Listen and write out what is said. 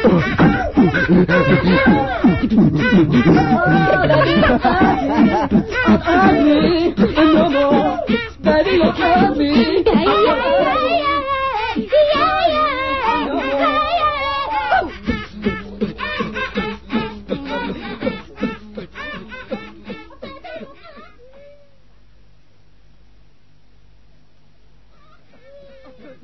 Daddy, look at me. Daddy, look at me.